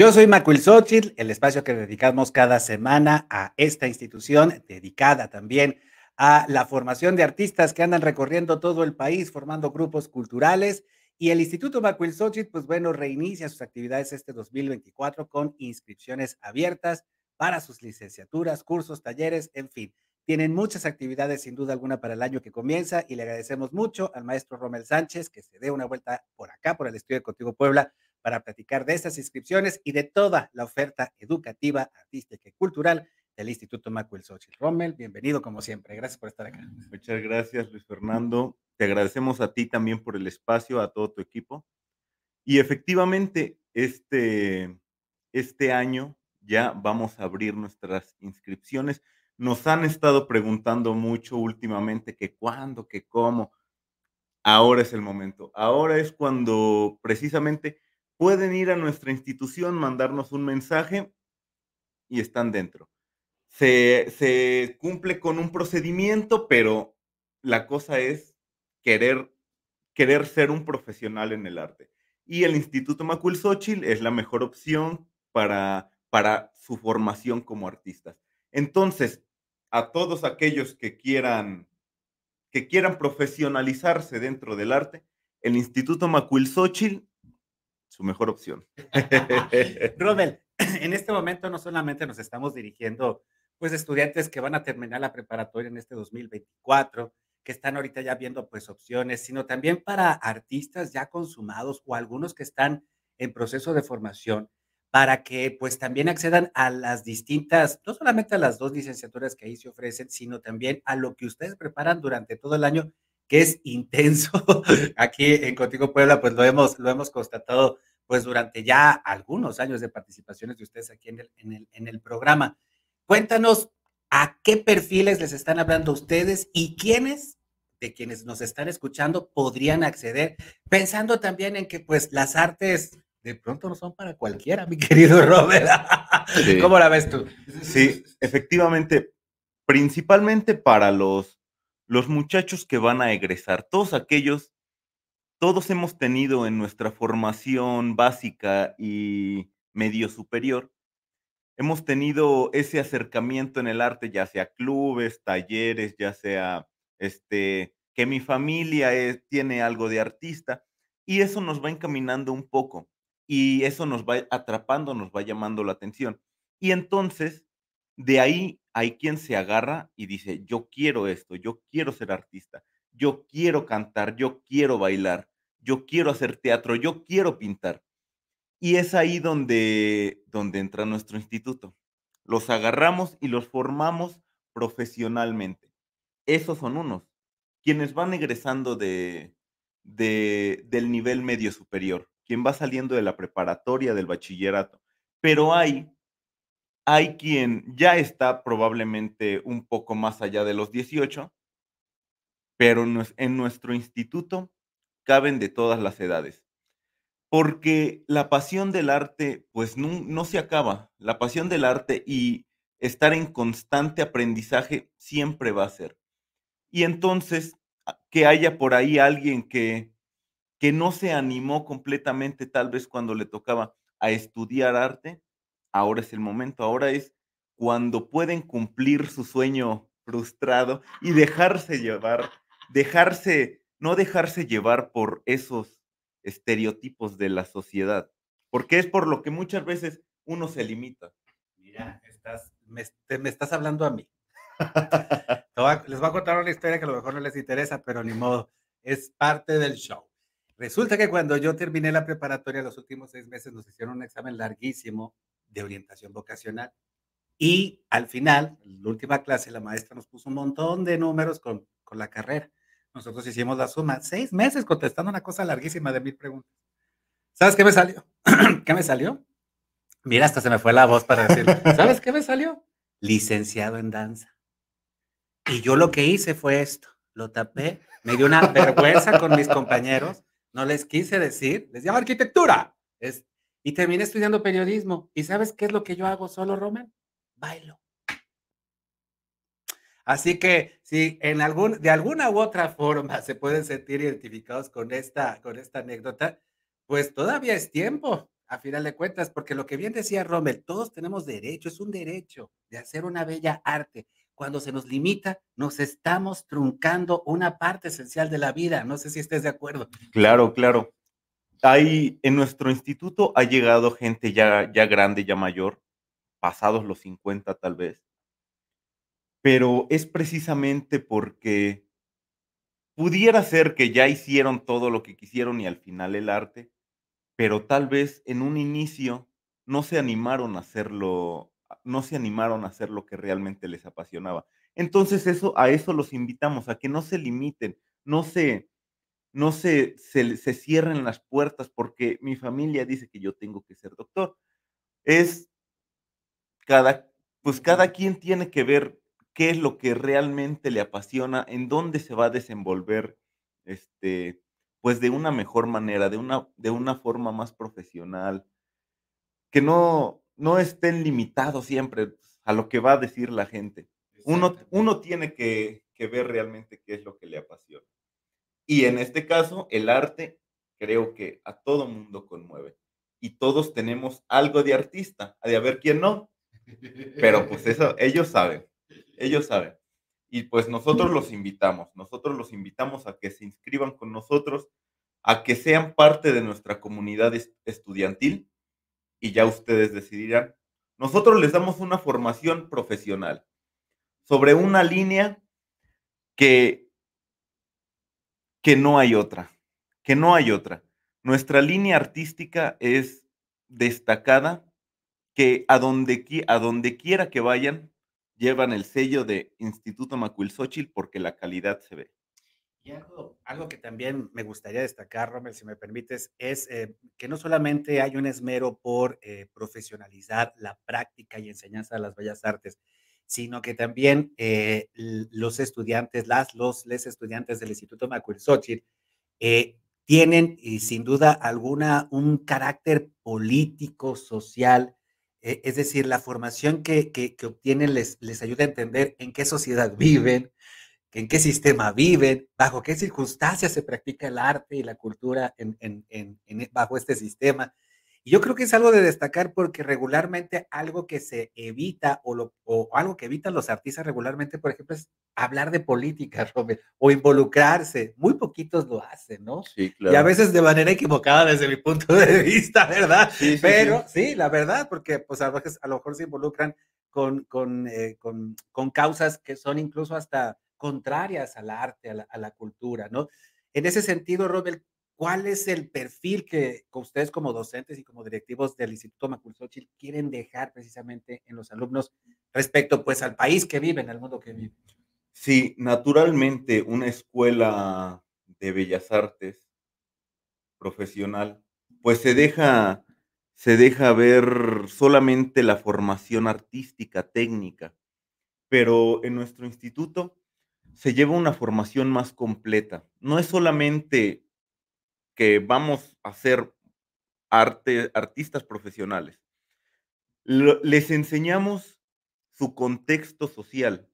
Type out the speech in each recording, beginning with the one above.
Yo soy Macuil el espacio que dedicamos cada semana a esta institución, dedicada también a la formación de artistas que andan recorriendo todo el país formando grupos culturales. Y el Instituto Macuil Xochitl, pues bueno, reinicia sus actividades este 2024 con inscripciones abiertas para sus licenciaturas, cursos, talleres, en fin. Tienen muchas actividades sin duda alguna para el año que comienza y le agradecemos mucho al maestro Romel Sánchez que se dé una vuelta por acá, por el estudio de Contigo Puebla, para platicar de estas inscripciones y de toda la oferta educativa, artística y cultural del Instituto Macuel Xochitl. Rommel, bienvenido como siempre. Gracias por estar acá. Muchas gracias, Luis Fernando. Te agradecemos a ti también por el espacio, a todo tu equipo. Y efectivamente, este, este año ya vamos a abrir nuestras inscripciones. Nos han estado preguntando mucho últimamente que cuándo, que cómo. Ahora es el momento. Ahora es cuando precisamente pueden ir a nuestra institución, mandarnos un mensaje y están dentro. Se, cumple con un procedimiento, pero la cosa es querer, querer ser un profesional en el arte. Y el Instituto Macuil Xochitl es la mejor opción para, para su formación como artistas. Entonces, a todos aquellos que quieran, que quieran profesionalizarse dentro del arte, el Instituto Macuil Xochitl su mejor opción. Robel, en este momento no solamente nos estamos dirigiendo pues estudiantes que van a terminar la preparatoria en este 2024, que están ahorita ya viendo pues opciones, sino también para artistas ya consumados o algunos que están en proceso de formación para que pues también accedan a las distintas, no solamente a las dos licenciaturas que ahí se ofrecen, sino también a lo que ustedes preparan durante todo el año, que es intenso. Aquí en Contigo Puebla pues lo hemos, lo hemos constatado pues durante ya algunos años de participaciones de ustedes aquí en el, en el, en el programa. Cuéntanos a qué perfiles les están hablando ustedes y quiénes de quienes nos están escuchando podrían acceder, pensando también en que pues las artes de pronto no son para cualquiera, mi querido Robert. ¿Cómo la ves tú? Sí, efectivamente, principalmente para los, los muchachos que van a egresar, todos aquellos todos hemos tenido en nuestra formación básica y medio superior, hemos tenido ese acercamiento en el arte, ya sea clubes, talleres, ya sea este, que mi familia tiene algo de artista, y eso nos va encaminando un poco, y eso nos va atrapando, nos va llamando la atención. Y entonces, de ahí hay quien se agarra y dice, yo quiero esto, yo quiero ser artista, yo quiero cantar, yo quiero bailar yo quiero hacer teatro, yo quiero pintar. Y es ahí donde, donde entra nuestro instituto. Los agarramos y los formamos profesionalmente. Esos son unos, quienes van egresando de, de, del nivel medio superior, quien va saliendo de la preparatoria, del bachillerato. Pero hay, hay quien ya está probablemente un poco más allá de los 18, pero en nuestro instituto caben de todas las edades. Porque la pasión del arte, pues no, se acaba. La pasión del arte y estar en constante aprendizaje siempre va a ser. Y entonces, que haya por ahí alguien que, que no se animó completamente tal vez cuando le tocaba a estudiar arte, ahora es el momento, ahora es cuando pueden cumplir su sueño frustrado y dejarse llevar, dejarse no dejarse llevar por esos estereotipos de la sociedad, porque es por lo que muchas veces uno se limita. Mira, estás, me, estás hablando a mí. les voy a contar una historia que a lo mejor no les interesa, pero ni modo, es parte del show. Resulta que cuando yo terminé la preparatoria, los últimos seis meses nos hicieron un examen larguísimo de orientación vocacional. Y al final, en la última clase, la maestra nos puso un montón de números con, con la carrera. Nosotros hicimos la suma, seis meses contestando una cosa larguísima de mil preguntas. ¿Sabes qué me salió? ¿Qué me salió? Mira, hasta se me fue la voz para decir, ¿sabes qué me salió? Licenciado en danza. Y yo lo que hice fue esto, lo tapé, me dio una vergüenza con mis compañeros, no les quise decir, les llamo arquitectura. Es, y terminé estudiando periodismo. ¿Y sabes qué es lo que yo hago solo, Roman? Bailo. Así que si en algún, de alguna u otra forma se pueden sentir identificados con esta, con esta anécdota, pues todavía es tiempo. a final de cuentas, porque lo que bien decía Rommel, todos tenemos derecho, es un derecho de hacer una bella arte. Cuando se nos limita, nos estamos truncando una parte esencial de la vida. No sé si estés de acuerdo. Claro, claro. Hay, en nuestro instituto ha llegado gente ya, ya grande, ya mayor, pasados los 50 tal vez, pero es precisamente porque pudiera ser que ya hicieron todo lo que quisieron y al final el arte, pero tal vez en un inicio no se animaron a hacerlo, no se animaron a hacer lo que realmente les apasionaba. Entonces eso, a eso los invitamos, a que no se limiten, no se, no se, se, se cierren las puertas porque mi familia dice que yo tengo que ser doctor. Es cada, pues cada quien tiene que ver qué es lo que realmente le apasiona, en dónde se va a desenvolver, este, pues de una mejor manera, de una, de una forma más profesional, que no, no estén limitados siempre a lo que va a decir la gente. Uno, uno tiene que, que ver realmente qué es lo que le apasiona. Y en este caso, el arte creo que a todo mundo conmueve. Y todos tenemos algo de artista, de a ver quién no. Pero pues eso, ellos saben, ellos saben. Y pues nosotros los invitamos, nosotros los invitamos a que se inscriban con nosotros, a que sean parte de nuestra comunidad estudiantil y ya ustedes decidirán. Nosotros les damos una formación profesional sobre una línea que, que no hay otra, que no hay otra. Nuestra línea artística es destacada que a donde, a donde quiera que vayan, llevan el sello de Instituto Macuilxóchitl porque la calidad se ve. Y algo, algo, que también me gustaría destacar, Rommel, si me permites, es eh, que no solamente hay un esmero por eh, profesionalizar la práctica y enseñanza de las bellas artes, sino que también eh, los estudiantes, las, los, les estudiantes del Instituto Macuilxóchitl tienen, y sin duda alguna, un carácter político, social, e, es decir, la formación que, que, obtienen les, les ayuda a entender en qué sociedad viven, en qué sistema viven, bajo qué circunstancias se practica el arte y la cultura en, en, en, bajo este sistema. Y yo creo que es algo de destacar porque regularmente algo que se evita o, lo, o algo que evitan los artistas regularmente, por ejemplo, es hablar de política, Robert, o involucrarse. Muy poquitos lo hacen, ¿no? Sí, claro. Y a veces de manera equivocada desde mi punto de vista, ¿verdad? Sí, sí, Pero sí. la verdad, porque pues a veces a lo mejor se involucran con, con, eh, con, con causas que son incluso hasta contrarias al arte, a la, a la cultura, ¿no? En ese sentido, Robert, ¿Cuál es el perfil que, ustedes como docentes y como directivos del Instituto Maculsochil quieren dejar precisamente en los alumnos respecto pues al país que viven, al mundo que viven? Sí, naturalmente una escuela de bellas artes profesional pues se deja se deja ver solamente la formación artística, técnica, pero en nuestro instituto se lleva una formación más completa. No es solamente que vamos a ser arte, artistas profesionales. les enseñamos su contexto social,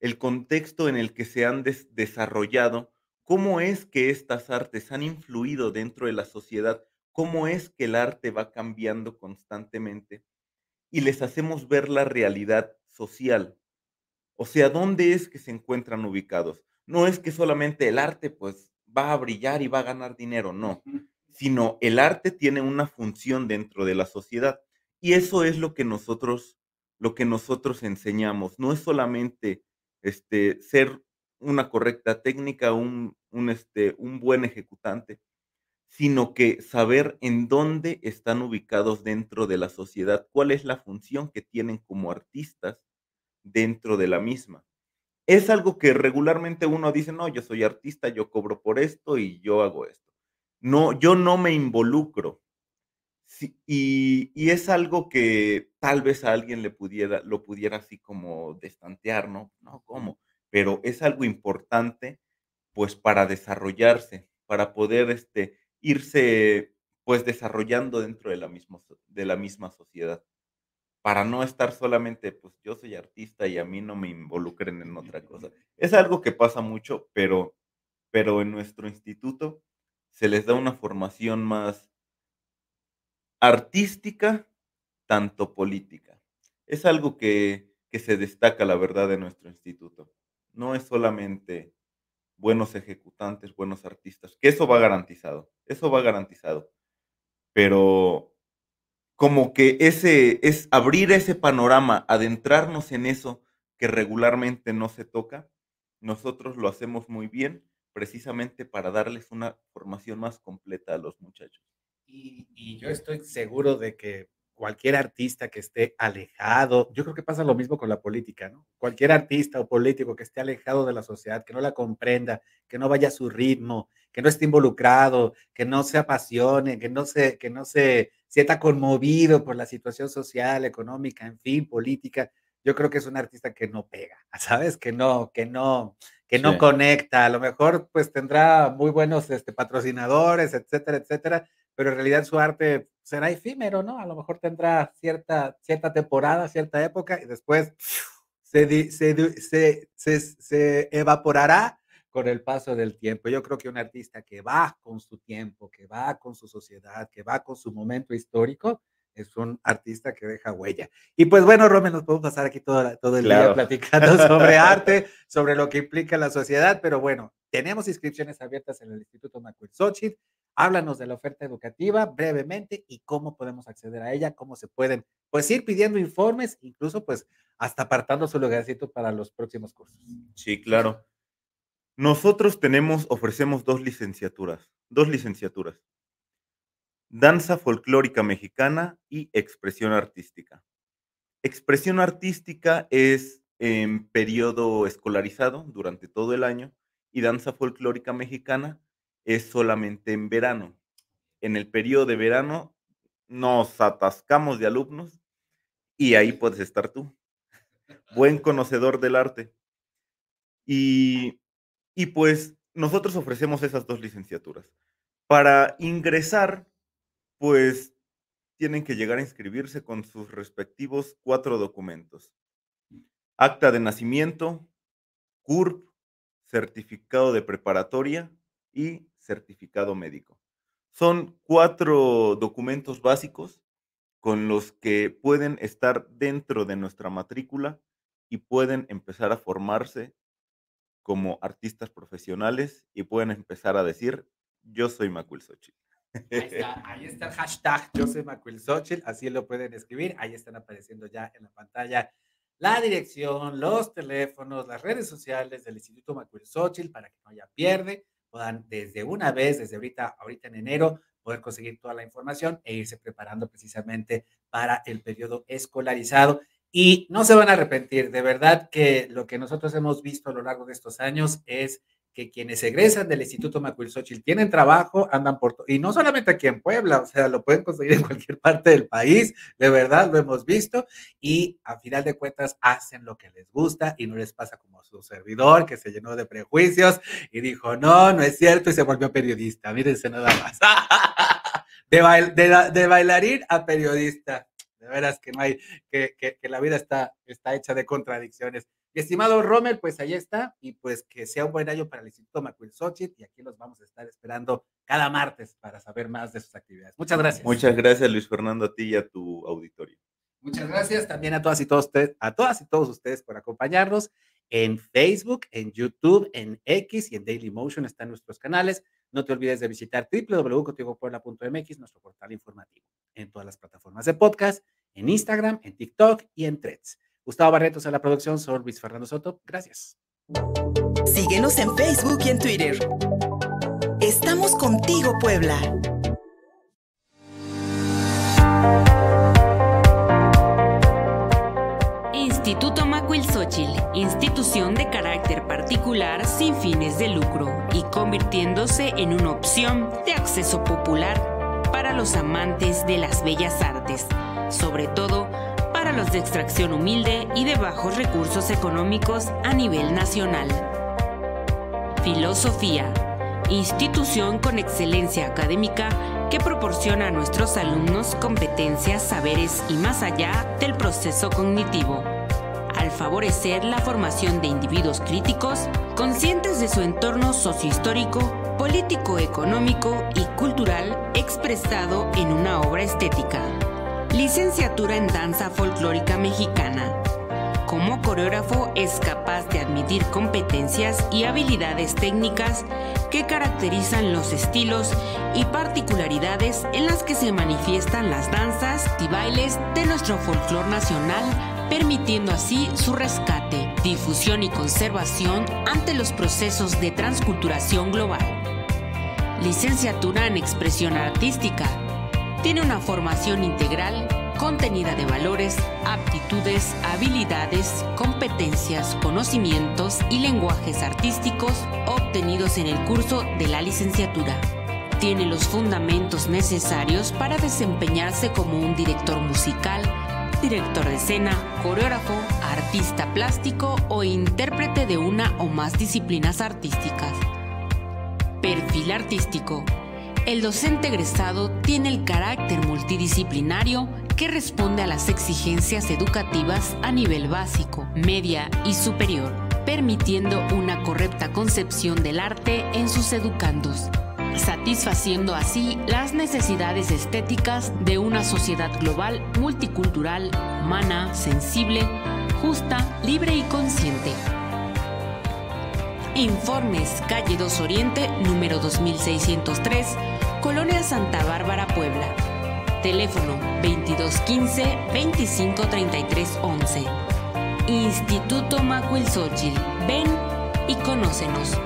el contexto en el que se han desarrollado, cómo es que estas artes han influido dentro de la sociedad, cómo es que el arte va cambiando constantemente y les hacemos ver la realidad social. O sea, ¿dónde es que se encuentran ubicados? No es que solamente el arte, pues, va a brillar y va a ganar dinero, no, sino el arte tiene una función dentro de la sociedad y eso es lo que nosotros lo que nosotros enseñamos, no es solamente este ser una correcta técnica, un, un, este, un buen ejecutante, sino que saber en dónde están ubicados dentro de la sociedad, cuál es la función que tienen como artistas dentro de la misma es algo que regularmente uno dice, no, yo soy artista, yo cobro por esto y yo hago esto. No, yo no me involucro. y, y, es algo que tal vez a alguien le pudiera, lo pudiera así como destantear, ¿no? No, ¿cómo? Pero es algo importante, pues, para desarrollarse, para poder este, irse, pues, desarrollando dentro de la, misma, de la misma sociedad para no estar solamente, pues yo soy artista y a mí no me involucren en otra cosa. Es algo que pasa mucho, pero, pero en nuestro instituto se les da una formación más, artística, tanto política. Es algo que, que se destaca, la verdad, de nuestro instituto. No es solamente buenos ejecutantes, buenos artistas, que eso va garantizado, eso va garantizado. Pero como que ese es abrir ese panorama, adentrarnos en eso que regularmente no se toca, nosotros lo hacemos muy bien precisamente para darles una formación más completa a los muchachos. Y, yo estoy seguro de que cualquier artista que esté alejado, yo creo que pasa lo mismo con la política, ¿no? Cualquier artista o político que esté alejado de la sociedad, que no la comprenda, que no vaya a su ritmo, que no esté involucrado, que no se apasione, que no se, que no se sienta conmovido por la situación social, económica, en fin, política, yo creo que es un artista que no pega, ¿sabes? Que no, que no, que no conecta. A lo mejor pues tendrá muy buenos este, patrocinadores, etcétera, etcétera, pero en realidad su arte será efímero, ¿no? A lo mejor tendrá cierta, cierta temporada, cierta época y después se, se, se, se, evaporará con el paso del tiempo. Yo creo que un artista que va con su tiempo, que va con su sociedad, que va con su momento histórico, es un artista que deja huella. Y pues bueno, Romy, nos podemos pasar aquí todo, todo el día platicando sobre arte, sobre lo que implica la sociedad, pero bueno, tenemos inscripciones abiertas en el Instituto Xochitl. Háblanos de la oferta educativa brevemente y cómo podemos acceder a ella, cómo se pueden, pues ir pidiendo informes, incluso pues hasta apartando su lugarcito para los próximos cursos. Sí, claro. Nosotros tenemos, ofrecemos dos licenciaturas, dos licenciaturas danza folclórica mexicana y expresión artística. Expresión artística es en periodo escolarizado durante todo el año y danza folclórica mexicana es solamente en verano. En el periodo de verano nos atascamos de alumnos y ahí puedes estar tú, buen conocedor del arte. Y, y pues nosotros ofrecemos esas dos licenciaturas. Para ingresar pues tienen que llegar a inscribirse con sus respectivos cuatro documentos. Acta de nacimiento, CURP, certificado de preparatoria y certificado médico. Son cuatro documentos básicos con los que pueden estar dentro de nuestra matrícula y pueden empezar a formarse como artistas profesionales y pueden empezar a decir, yo soy Macul Xochitl. Ahí está, el hashtag Joseph McQuilsochil, así lo pueden escribir. Ahí están apareciendo ya en la pantalla la dirección, los teléfonos, las redes sociales del Instituto McQuilsochil para que no haya pierde, puedan desde una vez, desde ahorita, ahorita en enero, poder conseguir toda la información e irse preparando precisamente para el periodo escolarizado. Y no se van a arrepentir, de verdad que lo que nosotros hemos visto a lo largo de estos años es que quienes egresan del Instituto Macuilxochitl tienen trabajo, andan por y no solamente aquí en Puebla, o sea, lo pueden conseguir en cualquier parte del país, de verdad lo hemos visto y a final de cuentas hacen lo que les gusta y no les pasa como a su servidor que se llenó de prejuicios y dijo, "No, no es cierto" y se volvió periodista. Mírense nada más. de, de, bailarín a periodista. De veras que no hay que, que, que la vida está está hecha de contradicciones estimado Romer, pues ahí está, y pues que sea un buen año para el Instituto Macuilxochitl, y aquí los vamos a estar esperando cada martes para saber más de sus actividades. Muchas gracias. Muchas gracias, Luis Fernando, a ti y a tu auditorio. Muchas gracias también a todas y todos ustedes, a todas y todos ustedes por acompañarnos en Facebook, en YouTube, en X y en Daily Motion están nuestros canales. No te olvides de visitar www.contigopuebla.mx, nuestro portal informativo, en todas las plataformas de podcast, en Instagram, en TikTok y en Threads. Gustavo Barretos a la producción, soy Luis Fernando Soto. Gracias. Síguenos en Facebook y en Twitter. Estamos contigo, Puebla. Instituto Macuilxochitl, institución de carácter particular sin fines de lucro y convirtiéndose en una opción de acceso popular para los amantes de las bellas artes, sobre todo para los de extracción humilde y de bajos recursos económicos a nivel nacional. Filosofía, institución con excelencia académica que proporciona a nuestros alumnos competencias, saberes y más allá del proceso cognitivo, al favorecer la formación de individuos críticos, conscientes de su entorno sociohistórico político, económico y cultural expresado en una obra estética. Licenciatura en Danza Folclórica Mexicana. Como coreógrafo es capaz de admitir competencias y habilidades técnicas que caracterizan los estilos y particularidades en las que se manifiestan las danzas y bailes de nuestro folclor nacional, permitiendo así su rescate, difusión y conservación ante los procesos de transculturación global. Licenciatura en Expresión Artística. Tiene una formación integral contenida de valores, aptitudes, habilidades, competencias, conocimientos y lenguajes artísticos obtenidos en el curso de la licenciatura. Tiene los fundamentos necesarios para desempeñarse como un director musical, director de escena, coreógrafo, artista plástico o intérprete de una o más disciplinas artísticas. Perfil artístico. El docente egresado tiene el carácter multidisciplinario que responde a las exigencias educativas a nivel básico, media y superior, permitiendo una correcta concepción del arte en sus educandos, satisfaciendo así las necesidades estéticas de una sociedad global, multicultural, humana, sensible, justa, libre y consciente. Informes Calle 2 Oriente, número 2603, Colonia Santa Bárbara, Puebla Teléfono 2215 2533 11. Instituto Macuilxóchitl. Ven y conócenos.